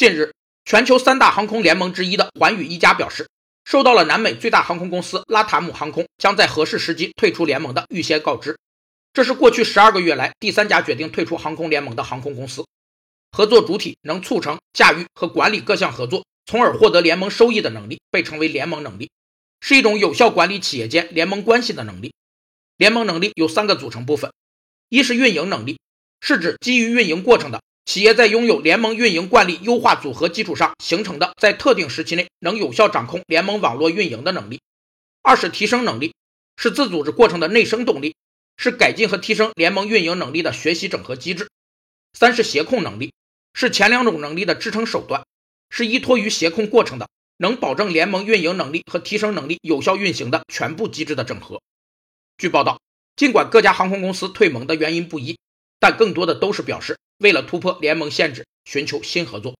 近日，全球三大航空联盟之一的环宇一家表示，收到了南美最大航空公司拉塔姆航空将在合适时机退出联盟的预先告知。这是过去十二个月来第三家决定退出航空联盟的航空公司。合作主体能促成驾驭和管理各项合作，从而获得联盟收益的能力，被称为联盟能力，是一种有效管理企业间联盟关系的能力。联盟能力有三个组成部分：一是运营能力，是指基于运营过程的企业在拥有联盟运营惯例优化组合基础上形成的，在特定时期内能有效掌控联盟网络运营的能力；二是提升能力，是自组织过程的内生动力，是改进和提升联盟运营能力的学习整合机制；三是协控能力。是前两种能力的支撑手段，是依托于协控过程的，能保证联盟运营能力和提升能力有效运行的全部机制的整合。据报道，尽管各家航空公司退盟的原因不一，但更多的都是表示为了突破联盟限制，寻求新合作。